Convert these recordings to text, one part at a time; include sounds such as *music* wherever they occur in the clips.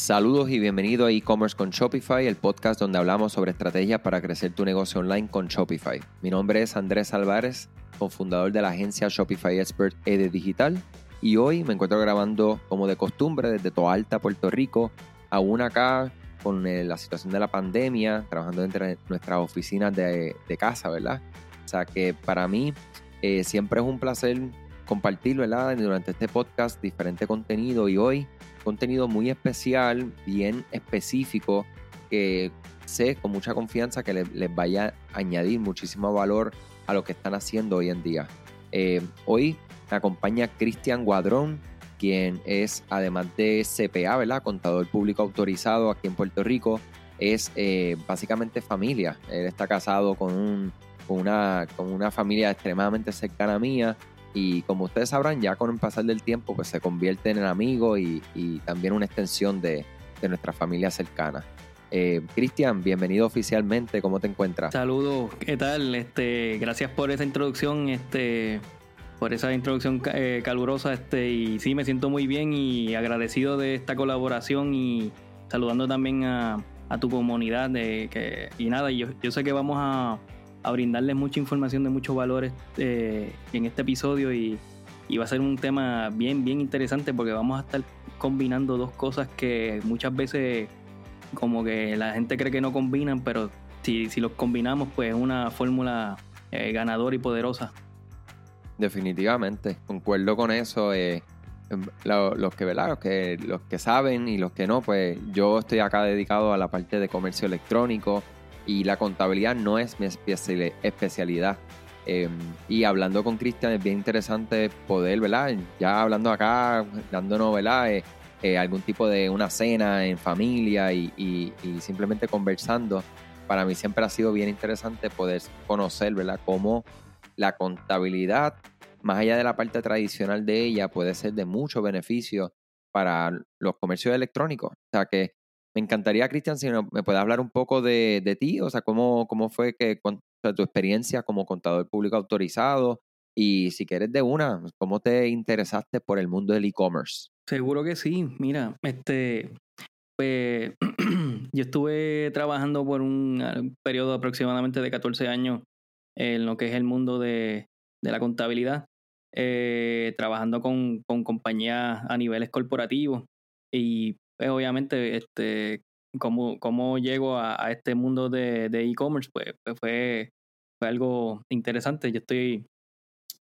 Saludos y bienvenido a e-commerce con Shopify, el podcast donde hablamos sobre estrategias para crecer tu negocio online con Shopify. Mi nombre es Andrés Álvarez, cofundador de la agencia Shopify Expert ED Digital, y hoy me encuentro grabando como de costumbre desde Toalta, Puerto Rico, aún acá con eh, la situación de la pandemia, trabajando entre nuestras oficinas de, casa, ¿verdad? O sea que para mí eh, siempre es un placer compartir, ¿verdad? Durante este podcast diferente contenido y hoy contenido muy especial, bien específico, que sé con mucha confianza que les, vaya a añadir muchísimo valor a lo que están haciendo hoy en día. Eh, hoy me acompaña Cristian Guadrón, quien es, además de CPA, ¿verdad? Contador público autorizado aquí en Puerto Rico, es eh, básicamente familia. Él está casado con, una, con una familia extremadamente cercana a mía y como ustedes sabrán, ya con el pasar del tiempo, pues se convierte en amigo y, también una extensión de, nuestra familia cercana. Eh, Cristian, bienvenido oficialmente, ¿cómo te encuentras? Saludos, ¿qué tal? Este, gracias por esa introducción, este, por esa introducción eh, calurosa, este, y sí, me siento muy bien y agradecido de esta colaboración y saludando también a, tu comunidad de que, y nada, yo, yo sé que vamos a a brindarles mucha información de muchos valores eh, en este episodio y, va a ser un tema bien, bien interesante porque vamos a estar combinando dos cosas que muchas veces como que la gente cree que no combinan, pero si, si los combinamos pues es una fórmula eh, ganadora y poderosa. Definitivamente, concuerdo con eso. Eh, em, los que ¿verdad? Los que los que saben y los que no, pues yo estoy acá dedicado a la parte de comercio electrónico, y la contabilidad no es mi especialidad. Em, y hablando con Cristian es bien interesante poder, ¿verdad? Ya hablando acá, dándonos, ¿verdad? Eh, eh, algún tipo de una cena en familia y, simplemente conversando. Para mí siempre ha sido bien interesante poder conocer, ¿verdad? Cómo la contabilidad, más allá de la parte tradicional de ella, puede ser de mucho beneficio para los comercios electrónicos. O sea que me encantaría, Cristian, si me puedes hablar un poco de, ti, o sea, cómo, cómo fue que tu experiencia como contador público autorizado y si quieres de una, cómo te interesaste por el mundo del e-commerce. Seguro que sí. Mira, este, pues *clears throat* yo estuve trabajando por un periodo aproximadamente de 14 años en lo que es el mundo de, la contabilidad, eh, trabajando con, con compañías a niveles corporativos y pues obviamente, este, cómo, cómo llego a, este mundo de e-commerce, pues, pues, fue, fue algo interesante. Yo estoy,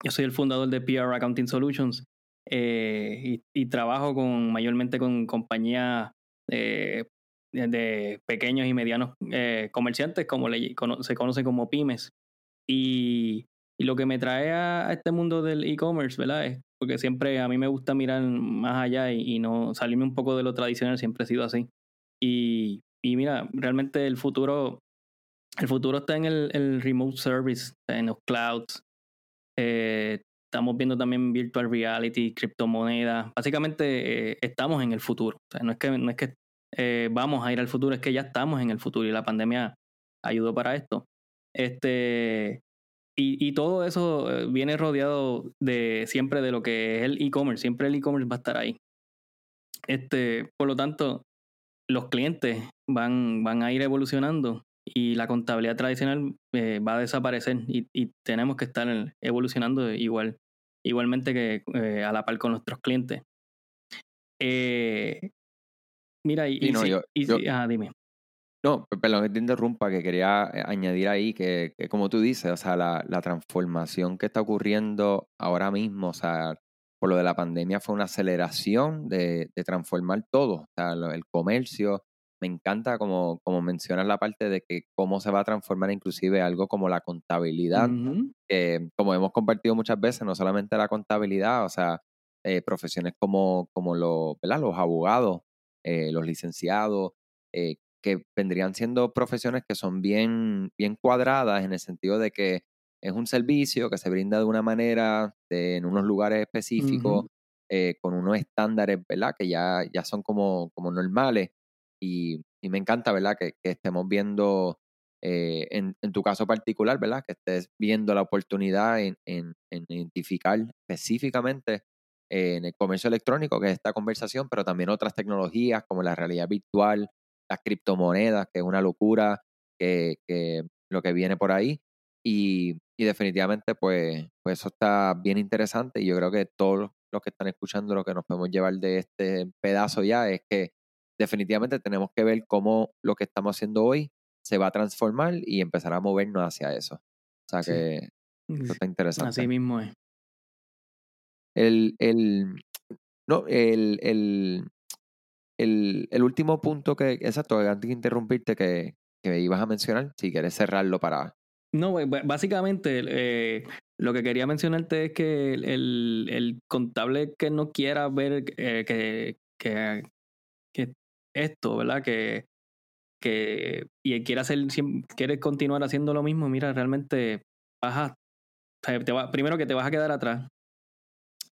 yo soy el fundador de PR Accounting Solutions eh, y, trabajo con mayormente con compañías de, pequeños y medianos eh, comerciantes, como se conoce como pymes. Y, y lo que me trae a, este mundo del e-commerce, ¿verdad? Es porque siempre a mí me gusta mirar más allá y, no salirme un poco de lo tradicional, siempre he sido así. Y, y mira, realmente el futuro, el futuro está en el, remote service, en los clouds. Eh, estamos viendo también virtual reality, criptomonedas. Básicamente eh, estamos en el futuro. O sea, no es que, no es que eh, vamos a ir al futuro, es que ya estamos en el futuro y la pandemia ayudó para esto. Este, y, todo eso eh, viene rodeado de siempre de lo que es el e-commerce. Siempre el e-commerce va a estar ahí. Este, por lo tanto, los clientes van, van a ir evolucionando y la contabilidad tradicional eh, va a desaparecer y, tenemos que estar evolucionando igual, igualmente que eh, a la par con nuestros clientes. mira, y, ah, dime. No, perdón que te interrumpa, que quería eh, añadir ahí que, como tú dices, o sea, la, transformación que está ocurriendo ahora mismo, o sea, por lo de la pandemia fue una aceleración de, transformar todo, o sea, el comercio. Me encanta como, como mencionas la parte de que cómo se va a transformar inclusive algo como la contabilidad, que como hemos compartido muchas veces, no solamente la contabilidad, o sea, eh, profesiones como, como los, los abogados, eh, los licenciados, que vendrían siendo profesiones que son bien, bien cuadradas en el sentido de que es un servicio que se brinda de una manera en unos lugares específicos, eh, con unos estándares, ¿verdad? Que ya, ya son como, como normales. Y, me encanta, ¿verdad? Que, estemos viendo, eh, en, tu caso particular, ¿verdad? Que estés viendo la oportunidad en, en identificar específicamente en el comercio electrónico, que es esta conversación, pero también otras tecnologías como la realidad virtual, las criptomonedas, que es una locura, que, que lo que viene por ahí. Y, y definitivamente, pues, pues eso está bien interesante. Y yo creo que todos los que están escuchando, lo que nos podemos llevar de este pedazo ya es que definitivamente tenemos que ver cómo lo que estamos haciendo hoy se va a transformar y empezar a movernos hacia eso. O sea que eso está interesante. Así mismo es. El, el, no, el, el, el, el último punto que, exacto, antes de interrumpirte, que, que ibas a mencionar, si quieres cerrarlo para... No, básicamente eh, lo que quería mencionarte es que el, el contable que no quiera ver eh, que, que, que, esto, ¿verdad? Que, que y quiere hacer, quiere continuar haciendo lo mismo, mira, realmente vas a, te va, primero que te vas a quedar atrás.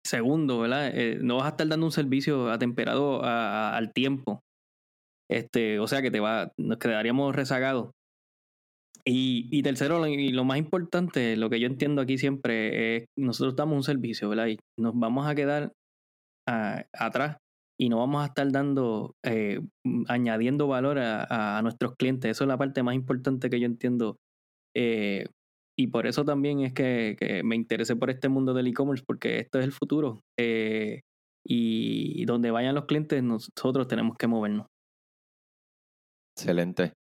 Segundo, ¿verdad? Eh, no vas a estar dando un servicio atemperado a, al tiempo. Este, o sea que te va, nos quedaríamos rezagados. Y, y tercero, y lo más importante, lo que yo entiendo aquí siempre es, nosotros damos un servicio, ¿verdad? Y nos vamos a quedar atrás y no vamos a estar dando, eh, añadiendo valor a, a, nuestros clientes. Eso es la parte más importante que yo entiendo. Eh, y por eso también es que, me interesé por este mundo del e-commerce, porque esto es el futuro. Eh, y donde vayan los clientes, nosotros tenemos que movernos. Excelente.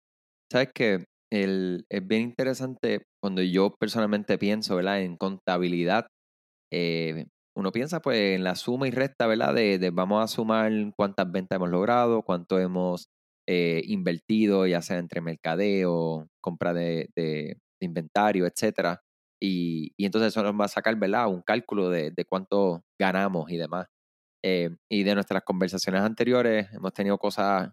Sabes que el, es bien interesante cuando yo personalmente pienso ¿verdad? en contabilidad. Eh, uno piensa pues en la suma y resta, ¿verdad? De, vamos a sumar cuántas ventas hemos logrado, cuánto hemos eh, invertido, ya sea entre mercadeo, compra de, inventario, etcétera. Y, entonces eso nos va a sacar, ¿verdad? Un cálculo de, cuánto ganamos y demás. Eh, y de nuestras conversaciones anteriores hemos tenido cosas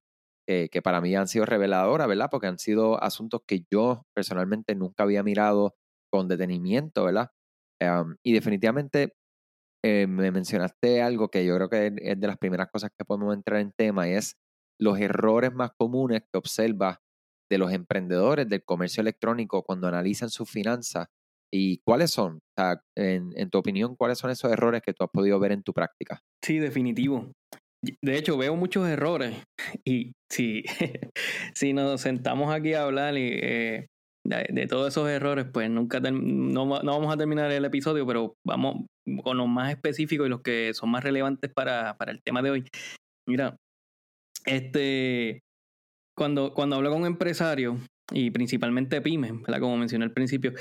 que, para mí han sido reveladoras, ¿verdad? Porque han sido asuntos que yo personalmente nunca había mirado con detenimiento, ¿verdad? Y definitivamente eh, me mencionaste algo que yo creo que es de las primeras cosas que podemos entrar en tema y es los errores más comunes que observas de los emprendedores del comercio electrónico cuando analizan sus finanzas y cuáles son, o sea, en, tu opinión, cuáles son esos errores que tú has podido ver en tu práctica. Sí, definitivo. De hecho, veo muchos errores *laughs* y si, *laughs* si nos sentamos aquí a hablar eh, de, de, todos esos errores, pues nunca no, no, vamos a terminar el episodio, pero vamos con los más específicos y los que son más relevantes para, para el tema de hoy. Mira, este, cuando, cuando hablo con empresarios y principalmente pymes, como mencioné al principio,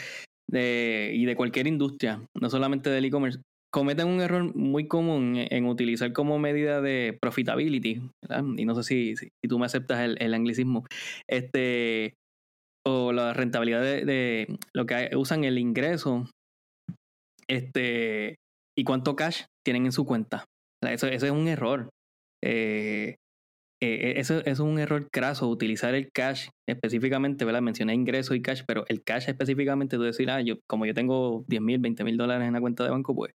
y de cualquier industria, no solamente del e-commerce, cometen un error muy común en utilizar como medida de profitability, y no sé si, si, tú me aceptas el, el, anglicismo, este, o la rentabilidad de, de, lo que usan el ingreso, este, y cuánto cash tienen en su cuenta. Eso, eso es un error. Eh, eh, eso, es un error craso, utilizar el cash específicamente, ¿verdad? Mencioné ingreso y cash, pero el cash específicamente, tú decir, ah, yo, como yo tengo 10 mil, 20 mil dólares en la cuenta de banco, pues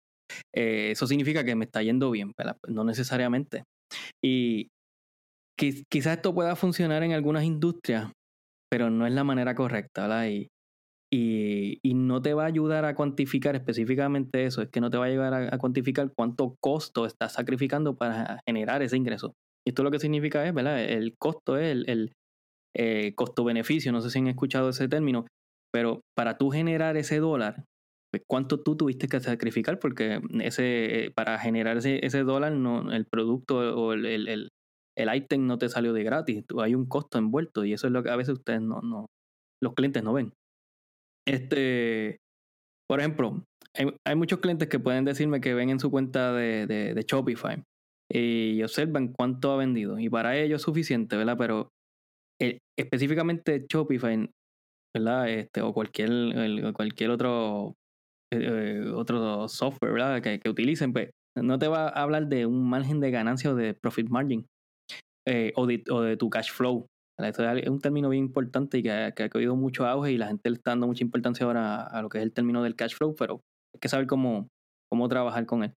eh, eso significa que me está yendo bien, ¿verdad? No necesariamente. Y quizás esto pueda funcionar en algunas industrias, pero no es la manera correcta, ¿verdad? Y, y, no te va a ayudar a cuantificar específicamente eso, es que no te va a ayudar a cuantificar cuánto costo estás sacrificando para generar ese ingreso. Y esto lo que significa es, ¿verdad? El costo es el, eh, costo-beneficio, no sé si han escuchado ese término, pero para tú generar ese dólar, pues, ¿cuánto tú tuviste que sacrificar? Porque ese, eh, para generar ese, ese dólar, no, el producto o el, el, el, ítem no te salió de gratis, hay un costo envuelto y eso es lo que a veces ustedes no, no los clientes no ven. Este, por ejemplo, hay, hay, muchos clientes que pueden decirme que ven en su cuenta de, de, Shopify y observan cuánto ha vendido y para ellos es suficiente, ¿verdad? Pero eh, específicamente Shopify, ¿verdad? Este, o cualquier, cualquier otro, eh, otro software, ¿verdad? Que, utilicen, pues no te va a hablar de un margen de ganancia o de profit margin eh, o, de, o de tu cash flow, es un término bien importante y que, que ha mucho auge y la gente le está dando mucha importancia ahora a, lo que es el término del cash flow, pero hay que saber cómo, cómo trabajar con él.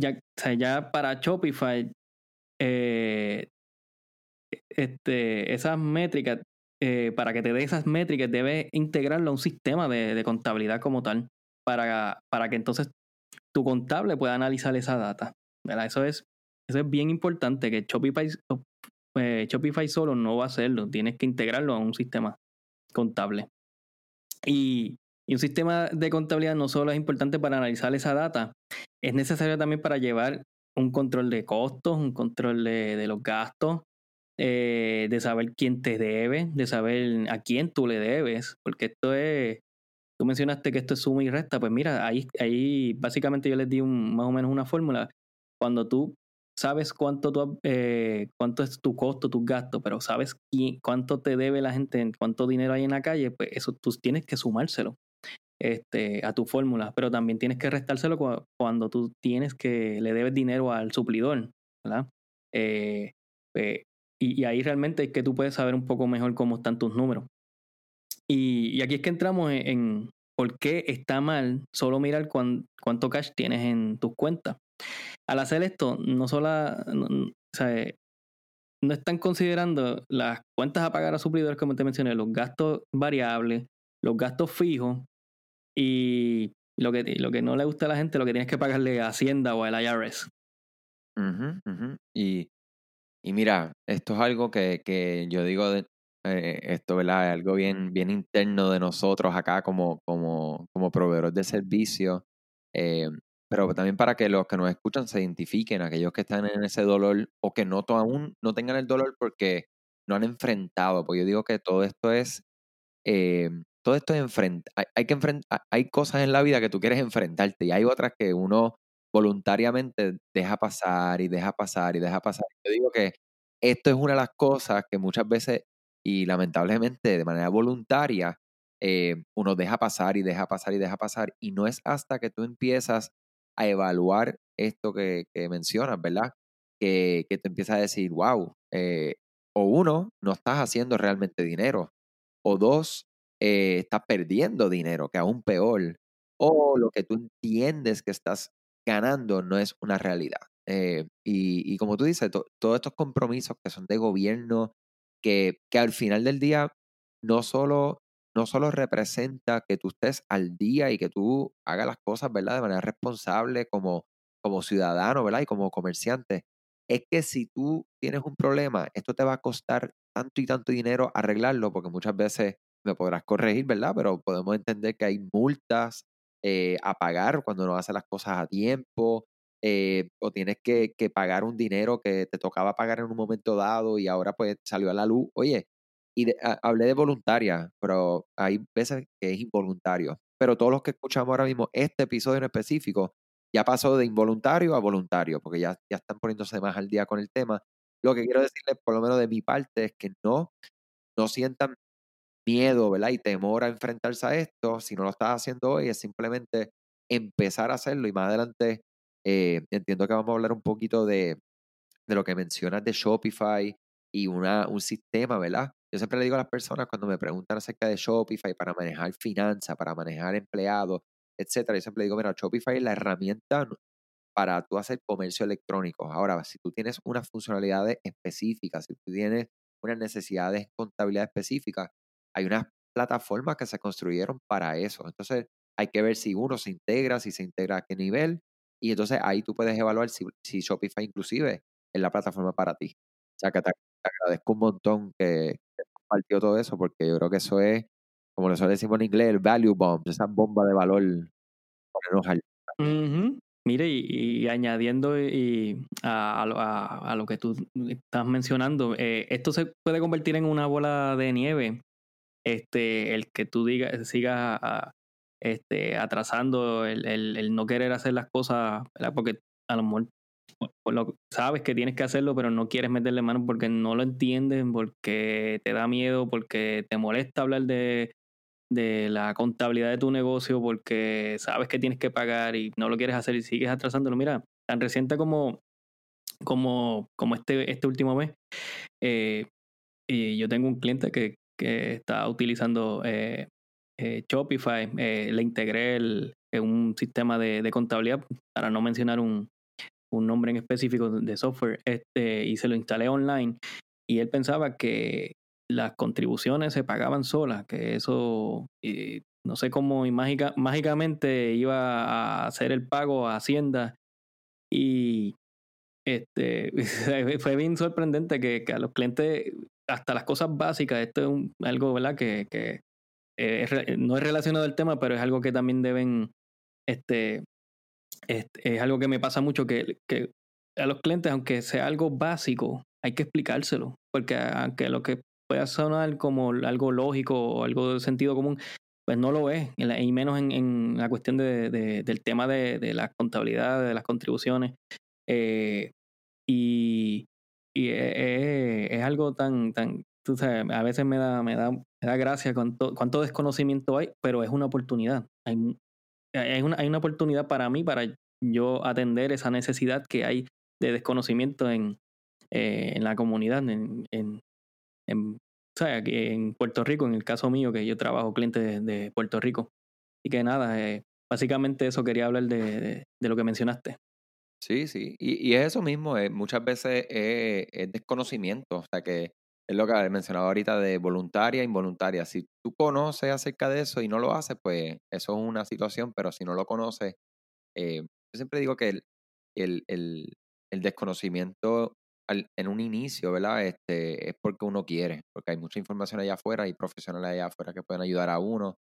Ya, o sea, ya para Shopify, eh, este, esas métricas, eh, para que te dé esas métricas, debes integrarlo a un sistema de, de contabilidad como tal, para, para que entonces tu contable pueda analizar esa data. ¿verdad? Eso es, eso es bien importante, que Shopify, eh, Shopify solo no va a hacerlo, tienes que integrarlo a un sistema contable. Y, un sistema de contabilidad no solo es importante para analizar esa data, es necesario también para llevar un control de costos, un control de, los gastos, eh, de saber quién te debe, de saber a quién tú le debes, porque esto es, tú mencionaste que esto es suma y resta, pues mira, ahí, ahí básicamente yo les di un, más o menos una fórmula. Cuando tú sabes cuánto, tú, eh, cuánto es tu costo, tus gastos, pero sabes cuánto te debe la gente, cuánto dinero hay en la calle, pues eso tú tienes que sumárselo este, a tu fórmula, pero también tienes que restárselo cuando tú tienes que le debes dinero al suplidor, ¿verdad? Eh, pues, y, ahí realmente es que tú puedes saber un poco mejor cómo están tus números. Y, aquí es que entramos en, por qué está mal solo mirar cuánto cash tienes en tus cuentas al hacer esto, no solo, no, están considerando las cuentas a pagar a suplidores, como te mencioné, los gastos variables, los gastos fijos y lo que, lo que no le gusta a la gente, lo que tienes que pagarle a Hacienda o al IRS. Y, y mira, esto es algo que, que yo digo, de, eh, esto ¿verdad? es algo bien, bien interno de nosotros acá como, como, como proveedores de servicio. Eh, pero también para que los que nos escuchan se identifiquen, aquellos que están en ese dolor o que no aún no tengan el dolor porque no han enfrentado, porque yo digo que todo esto es, eh, todo esto es enfrentar, hay, hay cosas en la vida que tú quieres enfrentarte y hay otras que uno voluntariamente deja pasar y deja pasar y deja pasar. Yo digo que esto es una de las cosas que muchas veces y lamentablemente de manera voluntaria eh, uno deja pasar y deja pasar y deja pasar y no es hasta que tú empiezas a evaluar esto que, mencionas, ¿verdad? Que, que, te empieza a decir, wow, eh, o uno, no estás haciendo realmente dinero, o dos, eh, estás perdiendo dinero, que aún peor, o lo que tú entiendes que estás ganando no es una realidad. Eh, y, como tú dices, todos estos compromisos que son de gobierno, que, que al final del día no solo no solo representa que tú estés al día y que tú hagas las cosas, ¿verdad? De manera responsable como, como ciudadano, ¿verdad? Y como comerciante. Es que si tú tienes un problema, esto te va a costar tanto y tanto dinero arreglarlo, porque muchas veces me podrás corregir, ¿verdad? Pero podemos entender que hay multas eh, a pagar cuando no haces las cosas a tiempo, eh, o tienes que, que, pagar un dinero que te tocaba pagar en un momento dado y ahora pues salió a la luz. Oye, y hablé de voluntaria, pero hay veces que es involuntario. Pero todos los que escuchamos ahora mismo, este episodio en específico, ya pasó de involuntario a voluntario, porque ya, ya están poniéndose más al día con el tema. Lo que quiero decirles, por lo menos de mi parte, es que no, no sientan miedo, ¿verdad? Y temor a enfrentarse a esto. Si no lo estás haciendo hoy, es simplemente empezar a hacerlo. Y más adelante, eh, entiendo que vamos a hablar un poquito de, de lo que mencionas de Shopify y una, un sistema, ¿verdad? Yo siempre le digo a las personas cuando me preguntan acerca de Shopify para manejar finanzas, para manejar empleados, etcétera, yo siempre digo, mira, Shopify es la herramienta para tú hacer comercio electrónico. Ahora, si tú tienes unas funcionalidades específicas, si tú tienes unas necesidades de contabilidad específicas, hay unas plataformas que se construyeron para eso. Entonces, hay que ver si uno se integra, si se integra a qué nivel, y entonces ahí tú puedes evaluar si, si Shopify inclusive es la plataforma para ti. O sea, que te, agradezco un montón que, compartió todo eso, porque yo creo que eso es, como lo decimos en inglés, el value bomb, esa bomba de valor ponernos al... Mire, y, añadiendo y a, a, lo que tú estás mencionando, eh, esto se puede convertir en una bola de nieve. Este, el que tú digas, sigas este, atrasando, el, el, no querer hacer las cosas, porque a lo mejor sabes que tienes que hacerlo, pero no quieres meterle mano porque no lo entiendes, porque te da miedo, porque te molesta hablar de, de la contabilidad de tu negocio, porque sabes que tienes que pagar y no lo quieres hacer y sigues atrasándolo. Mira, tan reciente como, como, como este, este último mes, eh, y yo tengo un cliente que, que está utilizando eh, eh, Shopify, le integré un sistema de, de, contabilidad, para no mencionar un, un nombre en específico de software, este, y se lo instalé online. Y él pensaba que las contribuciones se pagaban solas, que eso no sé cómo mágica, mágicamente iba a hacer el pago a Hacienda y este *laughs* fue bien sorprendente que, a los clientes, hasta las cosas básicas, esto es algo, ¿verdad? Que, que no es relacionado al tema, pero es algo que también deben, este, es algo que me pasa mucho, que, a los clientes, aunque sea algo básico, hay que explicárselo, porque aunque lo que pueda sonar como algo lógico o algo de sentido común, pues no lo es, y menos en, la cuestión de, del tema de, la contabilidad, de las contribuciones. Eh, y, es, algo tan, tan, tú sabes, a veces me da, me da, me da gracia cuánto, cuánto desconocimiento hay, pero es una oportunidad. Hay, hay, una, hay una oportunidad para mí, para yo atender esa necesidad que hay de desconocimiento en, eh, en la comunidad, en, en, en, en Puerto Rico, en el caso mío, que yo trabajo clientes de, Puerto Rico. Y que nada, eh, básicamente eso quería hablar de, de, lo que mencionaste. Sí, sí, y, y es eso mismo, eh, muchas veces es, es, desconocimiento, o sea que es lo que mencionado ahorita de voluntaria e involuntaria. Si tú conoces acerca de eso y no lo haces, pues eso es una situación, pero si no lo conoces, yo siempre digo que el, el, el, el desconocimiento en un inicio, ¿verdad? Este, es porque uno quiere, porque hay mucha información allá afuera y profesionales allá afuera que pueden ayudar a uno.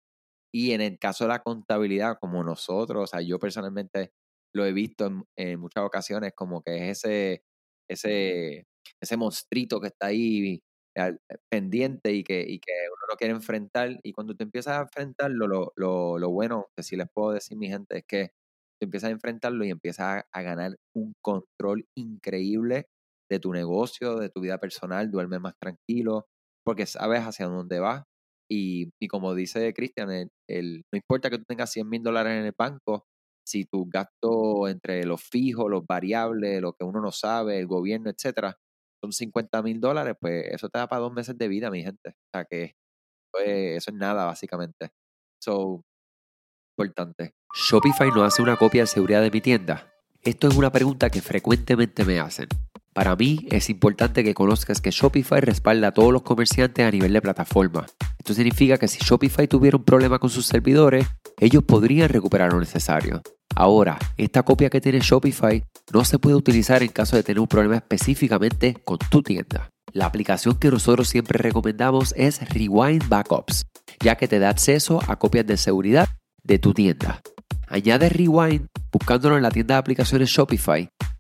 Y en el caso de la contabilidad, como nosotros, o sea, yo personalmente lo he visto en, muchas ocasiones como que es ese, ese, ese monstruito que está ahí eh, pendiente y que, y que uno lo quiere enfrentar. Y cuando te empiezas a enfrentarlo, lo, lo, lo bueno que sí les puedo decir, mi gente, es que tú empiezas a enfrentarlo y empiezas a, ganar un control increíble de tu negocio, de tu vida personal, duermes más tranquilo, porque sabes hacia dónde vas. Y, como dice Cristian, el, no importa que tú tengas 100 mil dólares en el banco, si tu gasto entre los fijos, los variables, lo que uno no sabe, el gobierno, etcétera, son 50 mil dólares, pues eso te da para dos meses de vida, mi gente. O sea que pues, eso es nada, básicamente. So, importante. ¿Shopify no hace una copia de seguridad de mi tienda? Esto es una pregunta que frecuentemente me hacen. Para mí es importante que conozcas que Shopify respalda a todos los comerciantes a nivel de plataforma. Esto significa que si Shopify tuviera un problema con sus servidores, ellos podrían recuperar lo necesario. Ahora, esta copia que tiene Shopify no se puede utilizar en caso de tener un problema específicamente con tu tienda. La aplicación que nosotros siempre recomendamos es Rewind Backups, ya que te da acceso a copias de seguridad de tu tienda. Añade Rewind buscándolo en la tienda de aplicaciones Shopify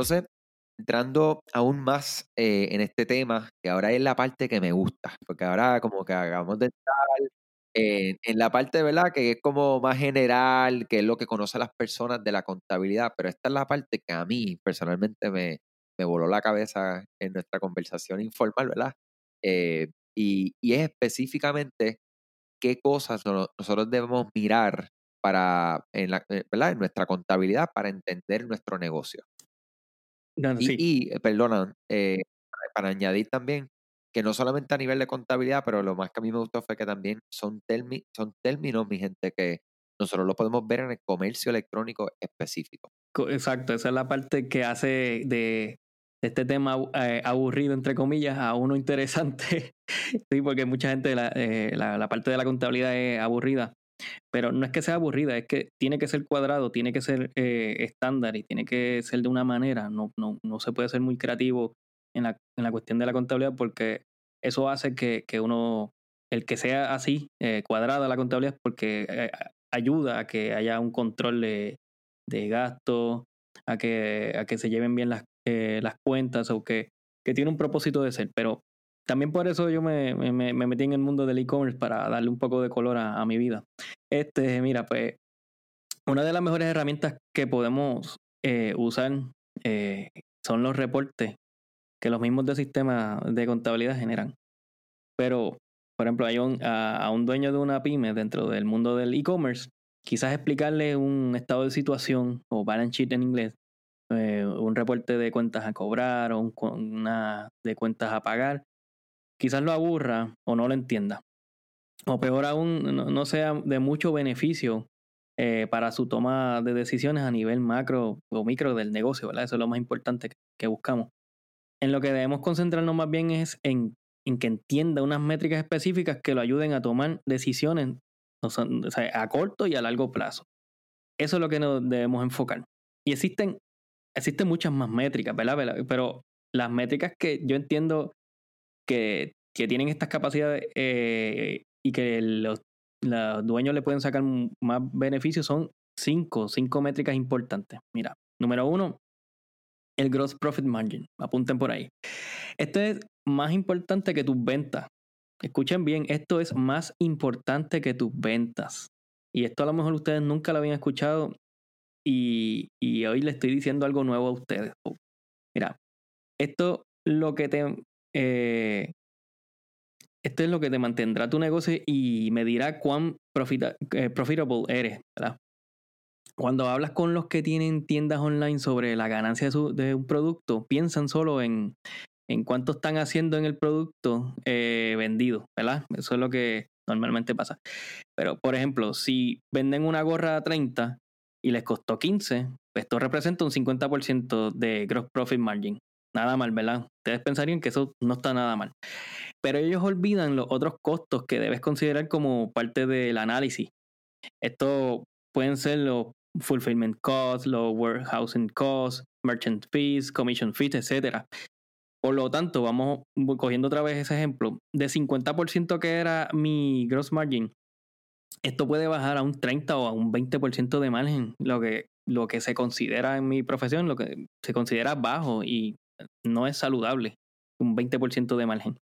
Entonces, entrando aún más eh, en este tema, que ahora es la parte que me gusta, porque ahora como que hagamos de estar en, la parte, ¿verdad? Que es como más general, que es lo que conocen las personas de la contabilidad, pero esta es la parte que a mí personalmente me, voló la cabeza en nuestra conversación informal, ¿verdad? Eh, y, es específicamente qué cosas nosotros debemos mirar para, eh, ¿verdad? en nuestra contabilidad para entender nuestro negocio. Y, eh, perdona, para añadir también que no solamente a nivel de contabilidad, pero lo más que a mí me gustó fue que también son, son términos, mi gente, que nosotros lo podemos ver en el comercio electrónico específico. Exacto, esa es la parte que hace de este tema eh, aburrido, entre comillas, a uno *laughs* interesante. sí, porque mucha gente eh, la, la, parte de la contabilidad es aburrida. Pero no es que sea aburrida, es que tiene que ser cuadrado, tiene que ser eh, estándar y tiene que ser de una manera. No, no, no se puede ser muy creativo en la, en la cuestión de la contabilidad porque eso hace que, que uno, el que sea así, cuadrada la contabilidad, porque ayuda a que haya un control de, de gasto, a que, a que se lleven bien las, eh, las cuentas o que, que tiene un propósito de ser. Pero también por eso yo me, me, me metí en el mundo del e-commerce para darle un poco de color a, mi vida. Este, mira, pues una de las mejores herramientas que podemos eh, usar eh, son los reportes que los mismos de sistema de contabilidad generan. Pero, por ejemplo, hay un, a, un dueño de una pyme dentro del mundo del e-commerce, quizás explicarle un estado de situación o balance sheet en inglés, eh, un reporte de cuentas a cobrar o una de cuentas a pagar, quizás lo aburra o no lo entienda. O peor aún, no, sea de mucho beneficio eh, para su toma de decisiones a nivel macro o micro del negocio, ¿verdad? Eso es lo más importante que buscamos. En lo que debemos concentrarnos más bien es en, que entienda unas métricas específicas que lo ayuden a tomar decisiones a corto y a largo plazo. Eso es lo que nos debemos enfocar. Y existen, existen muchas más métricas, ¿verdad? Pero las métricas que yo entiendo que, tienen estas capacidades eh, y que los, los, dueños le pueden sacar más beneficios son cinco, cinco métricas importantes. Mira, número uno, el gross profit margin. Apunten por ahí. Esto es más importante que tus ventas. Escuchen bien, esto es más importante que tus ventas. Y esto a lo mejor ustedes nunca lo habían escuchado y, hoy le estoy diciendo algo nuevo a ustedes. Mira, esto lo que te... Eh, esto es lo que te mantendrá tu negocio y me dirá cuán eh, profitable eres, ¿verdad? cuando hablas con los que tienen tiendas online sobre la ganancia de, un producto, piensan solo en, en, cuánto están haciendo en el producto eh, vendido, ¿verdad? Eso es lo que normalmente pasa. Pero, por ejemplo, si venden una gorra a 30 y les costó 15, pues esto representa un 50% de gross profit margin. Nada mal, ¿verdad? Ustedes pensarían que eso no está nada mal. Pero ellos olvidan los otros costos que debes considerar como parte del análisis. Esto pueden ser los fulfillment costs, los warehousing costs, merchant fees, commission fees, etc. Por lo tanto, vamos cogiendo otra vez ese ejemplo, de 50% que era mi gross margin, esto puede bajar a un 30 o a un 20% de margen, lo que, lo que se considera en mi profesión, lo que se considera bajo y no es saludable, un 20% de margen.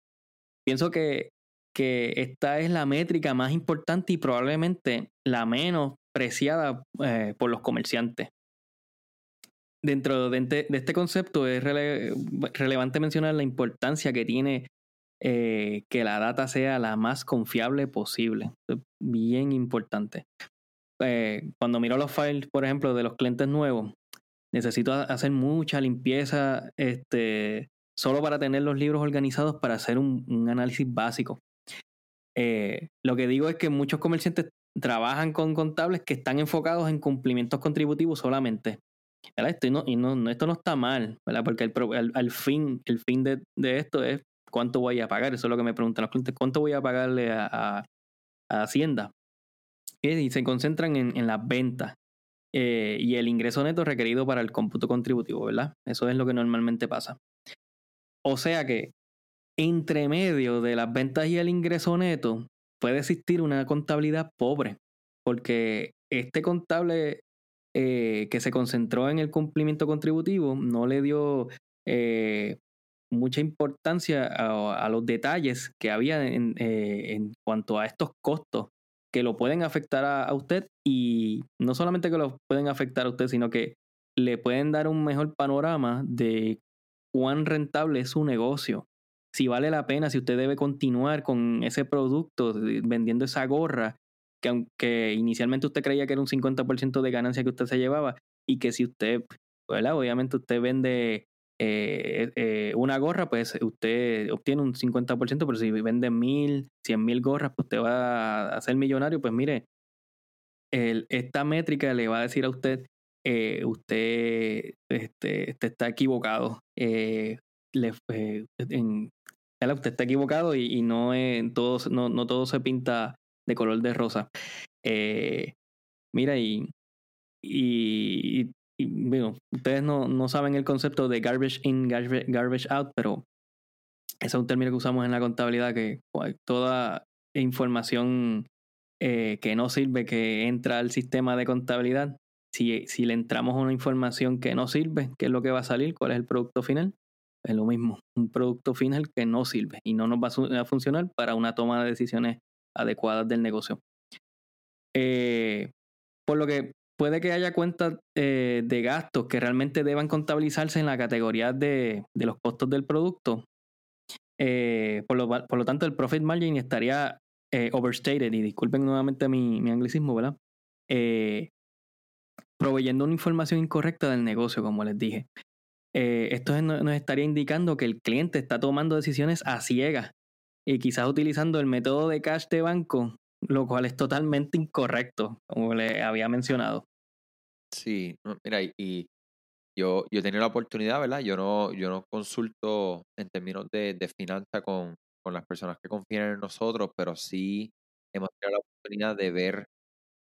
Pienso que, que esta es la métrica más importante y probablemente la menos preciada eh, por los comerciantes. Dentro de, este concepto es relevante mencionar la importancia que tiene eh, que la data sea la más confiable posible. bien importante. Eh, cuando miro los files, por ejemplo, de los clientes nuevos, necesito hacer mucha limpieza este, solo para tener los libros organizados para hacer un, análisis básico. lo que digo es que muchos comerciantes trabajan con contables que están enfocados en cumplimientos contributivos solamente. Esto, no, esto no está mal, ¿verdad? porque el, al fin, el fin de, esto es cuánto voy a pagar. Eso es lo que me preguntan los clientes, cuánto voy a pagarle a, Hacienda. Y se concentran en, las ventas eh, y el ingreso neto requerido para el cómputo contributivo, ¿verdad? Eso es lo que normalmente pasa. O sea que entre medio de las ventas y el ingreso neto, puede existir una contabilidad pobre, porque este contable eh, que se concentró en el cumplimiento contributivo no le dio eh, mucha importancia a, los detalles que había en, en, cuanto a estos costos que lo pueden afectar a, a, usted y no solamente que lo pueden afectar a usted, sino que le pueden dar un mejor panorama de cuán rentable es su negocio si vale la pena, si usted debe continuar con ese producto, vendiendo esa gorra, que aunque inicialmente usted creía que era un 50% de ganancia que usted se llevaba, y que si usted, ¿verdad? Obviamente usted vende eh, eh, una gorra, pues usted obtiene un 50%, pero si vende mil, cien mil gorras, pues usted va a ser millonario, pues mire, esta métrica le va a decir a usted, eh, usted, este, está equivocado. le, usted está equivocado y, no, todo, no, todo se pinta de color de rosa. Mira, y, bueno, ustedes no, saben el concepto de garbage in, garbage, out, pero ese es un término que usamos en la contabilidad que toda información eh, que no sirve, que entra al sistema de contabilidad, si, si le entramos una información que no sirve, ¿qué es lo que va a salir? ¿Cuál es el producto final? Es lo mismo, un producto final que no sirve y no nos va a funcionar para una toma de decisiones adecuadas del negocio. Eh, por lo que puede que haya cuentas eh, de gastos que realmente deban contabilizarse en la categoría de, los costos del producto. Eh, por, lo, tanto, el profit margin estaría overstated, y disculpen nuevamente mi, mi anglicismo, ¿verdad? proveyendo una información incorrecta del negocio, como les dije. esto nos estaría indicando que el cliente está tomando decisiones a ciegas y quizás utilizando el método de cash de banco, lo cual es totalmente incorrecto, como le había mencionado. Sí, mira, y yo, yo he la oportunidad, ¿verdad? Yo no, yo no consulto en términos de, de finanzas con, con las personas que confían en nosotros, pero sí hemos tenido la oportunidad de ver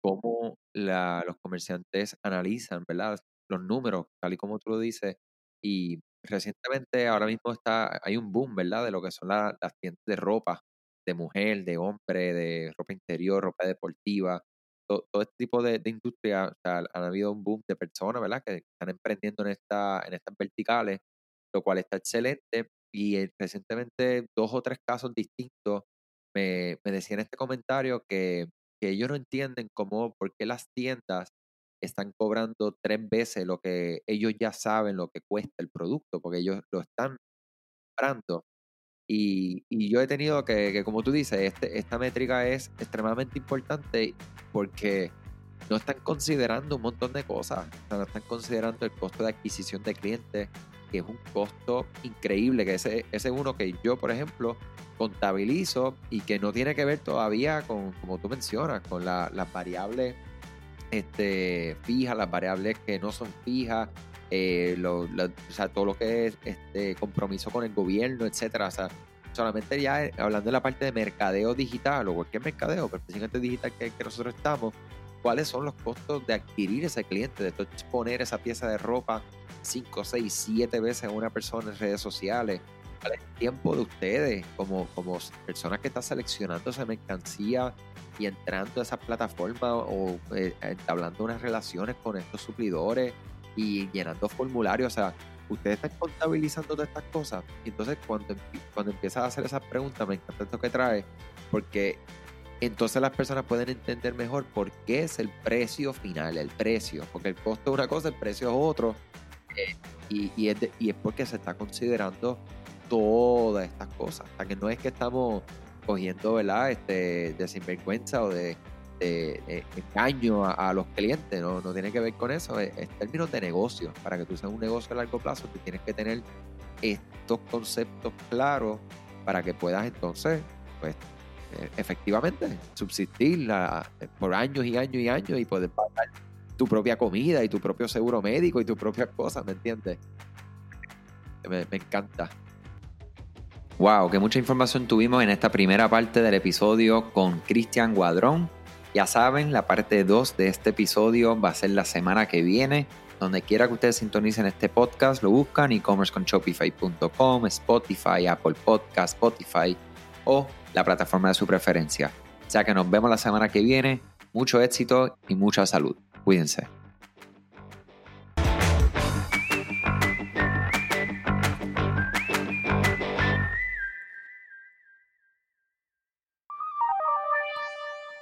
cómo la, los comerciantes analizan, ¿verdad? Los números, tal y como tú lo dices, y recientemente ahora mismo está, hay un boom, ¿verdad? De lo que son las tiendas de ropa, de mujer, de hombre, de ropa interior, ropa deportiva, todo, este tipo de, industria, o sea, han habido un boom de personas, ¿verdad? Que están emprendiendo en, esta, en estas verticales, lo cual está excelente. Y eh, recientemente dos o tres casos distintos me, me decían este comentario que, que ellos no entienden cómo, por qué las tiendas están cobrando tres veces lo que ellos ya saben lo que cuesta el producto, porque ellos lo están comprando. Y, y yo he tenido que, que, como tú dices, este, esta métrica es extremadamente importante porque no están considerando un montón de cosas. no están considerando el costo de adquisición de clientes, que es un costo increíble, que ese, es uno que yo, por ejemplo, contabilizo y que no tiene que ver todavía con, como tú mencionas, con las variables este, fijas, las variables que no son fijas, eh, o sea, todo lo que es este compromiso con el gobierno, etcétera. O sea, solamente ya eh, hablando de la parte de mercadeo digital o cualquier mercadeo, pero específicamente digital que, nosotros estamos, cuáles son los costos de adquirir ese cliente, de exponer esa pieza de ropa 5, 6, 7 veces a una persona en redes sociales. ¿Cuál es el tiempo de ustedes como, como personas que están seleccionando esa mercancía y entrando a esa plataforma o eh, entablando unas relaciones con estos suplidores y llenando formularios. O sea, ustedes están contabilizando todas estas cosas. Y entonces cuando, cuando empiezas a hacer esas preguntas, me encanta esto que trae, porque entonces las personas pueden entender mejor por qué es el precio final, el precio, porque el costo es una cosa, el precio es otro. Eh, y, y, es y es porque se está considerando todas estas cosas. Sea, que no es que estamos cogiendo, ¿verdad? Este, de sinvergüenza o de, engaño a, los clientes, ¿no? no tiene que ver con eso, es, términos de negocio. Para que tú seas un negocio a largo plazo, tú tienes que tener estos conceptos claros para que puedas entonces, pues, eh, efectivamente subsistir por años y años y años y poder pagar tu propia comida y tu propio seguro médico y tus propias cosas, ¿me entiendes? me encanta. Wow, que mucha información tuvimos en esta primera parte del episodio con Cristian Guadrón. Ya saben, la parte 2 de este episodio va a ser la semana que viene. Donde quiera que ustedes sintonicen este podcast, lo buscan e-commerceconshopify.com, Spotify, Apple Podcast, Spotify o la plataforma de su preferencia. Ya que nos vemos la semana que viene. Mucho éxito y mucha salud. Cuídense.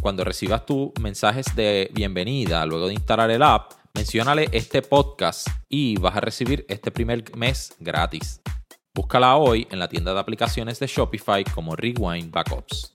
Cuando recibas tus mensajes de bienvenida luego de instalar el app, menciónale este podcast y vas a recibir este primer mes gratis. Búscala hoy en la tienda de aplicaciones de Shopify como Rewind Backups.